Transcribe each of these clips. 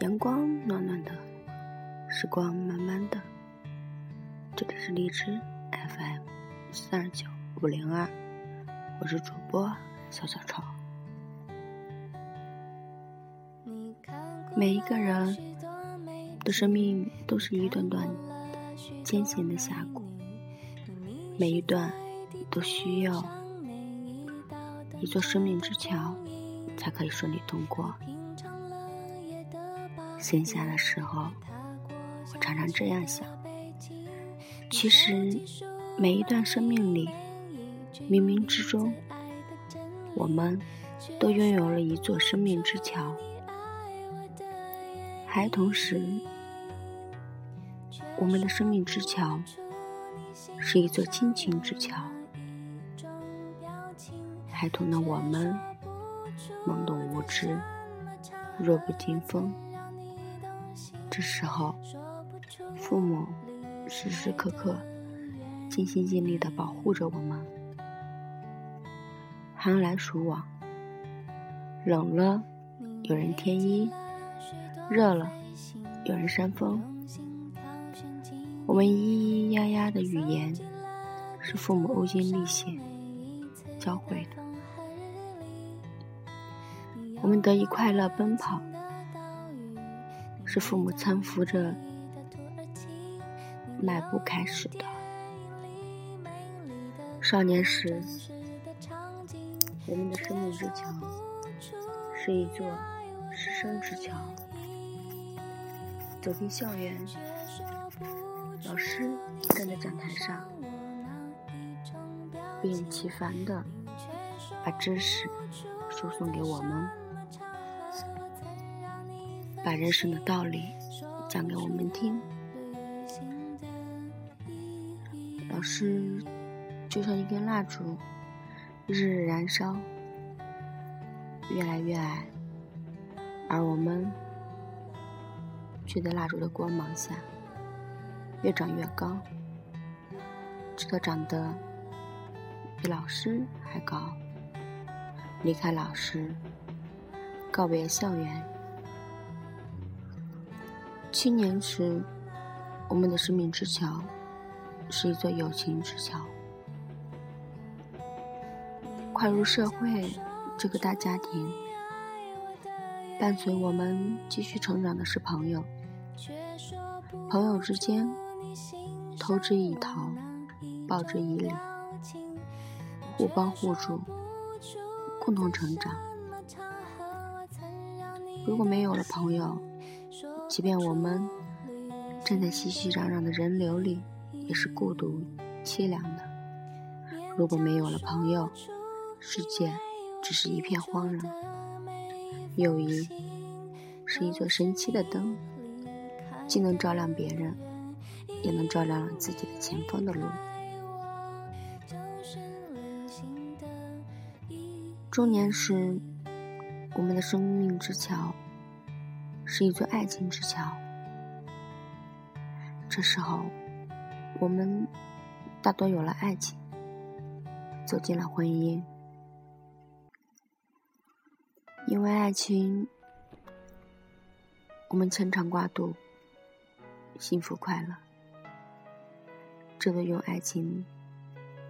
阳光暖暖的时光慢慢的，这里是荔枝 FM 四二九五零二，我是主播小小超。每一个人的生命都是一段段艰险的峡谷，每一段都需要一座生命之桥才可以顺利通过。闲暇的时候，我常常这样想：其实每一段生命里，冥冥之中，我们都拥有了一座生命之桥。孩童时，我们的生命之桥是一座亲情之桥。孩童的我们懵懂无知，弱不禁风。这时候，父母时时刻刻尽心尽力的保护着我们。寒来暑往，冷了有人添衣，热了有人扇风。我们咿咿呀呀的语言，是父母呕心沥血教会的。我们得以快乐奔跑。是父母搀扶着迈步开始的。少年时，我们的生命之桥是一座师生之桥。走进校园，老师站在讲台上，不厌其烦的把知识输送给我们。把人生的道理讲给我们听。老师就像一根蜡烛，日日燃烧，越来越矮，而我们却在蜡烛的光芒下越长越高，直到长得比老师还高。离开老师，告别校园。青年时，我们的生命之桥是一座友情之桥。快入社会这个大家庭，伴随我们继续成长的是朋友。朋友之间，投之以桃，报之以李，互帮互助，共同成长。如果没有了朋友，即便我们站在熙熙攘攘的人流里，也是孤独凄凉的。如果没有了朋友，世界只是一片荒凉。友谊是一座神奇的灯，既能照亮别人，也能照亮自己的前方的路。中年时，我们的生命之桥。是一座爱情之桥。这时候，我们大多有了爱情，走进了婚姻。因为爱情，我们牵肠挂肚，幸福快乐。这个用爱情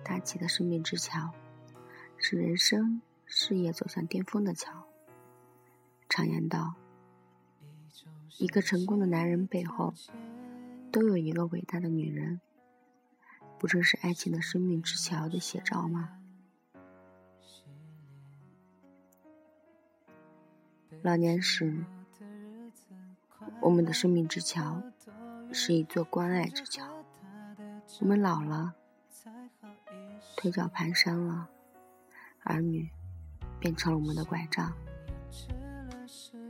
搭起的生命之桥，是人生事业走向巅峰的桥。常言道。一个成功的男人背后，都有一个伟大的女人，不正是爱情的生命之桥的写照吗？老年时，我们的生命之桥是一座关爱之桥。我们老了，腿脚蹒跚了，儿女变成了我们的拐杖。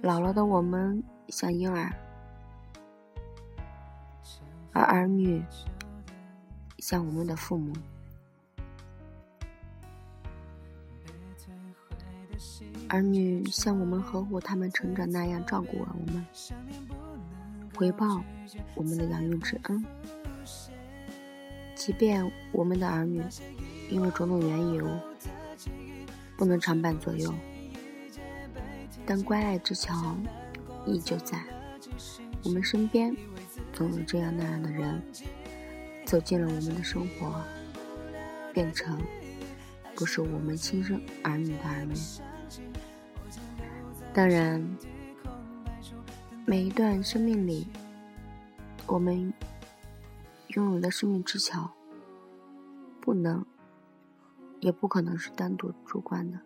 老了的我们。像婴儿，而儿女像我们的父母。儿女像我们呵护他们成长那样照顾我们，回报我们的养育之恩。即便我们的儿女因为种种缘由不能常伴左右，但关爱之桥。依旧在我们身边，总有这样那样的人走进了我们的生活，变成不是我们亲生儿女的儿女。当然，每一段生命里，我们拥有的生命之桥，不能，也不可能是单独主观的，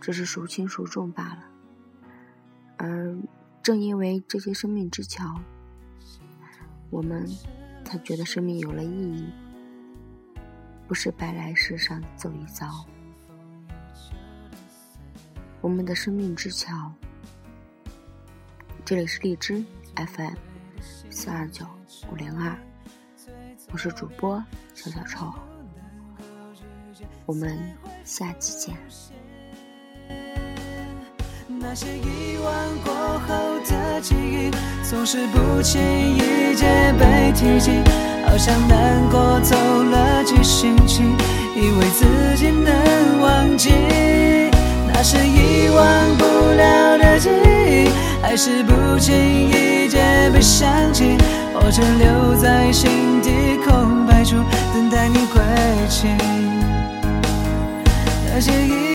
只是孰轻孰重罢了。而正因为这些生命之桥，我们才觉得生命有了意义，不是白来世上走一遭。我们的生命之桥，这里是荔枝 FM 四二九五零二，我是主播小小臭，我们下期见。那些遗忘过后的记忆，总是不经意间被提及，好像难过走了几星期，以为自己能忘记。那些遗忘不了的记忆，还是不经意间被想起，或者留在心底空白处，等待你归期。那些遗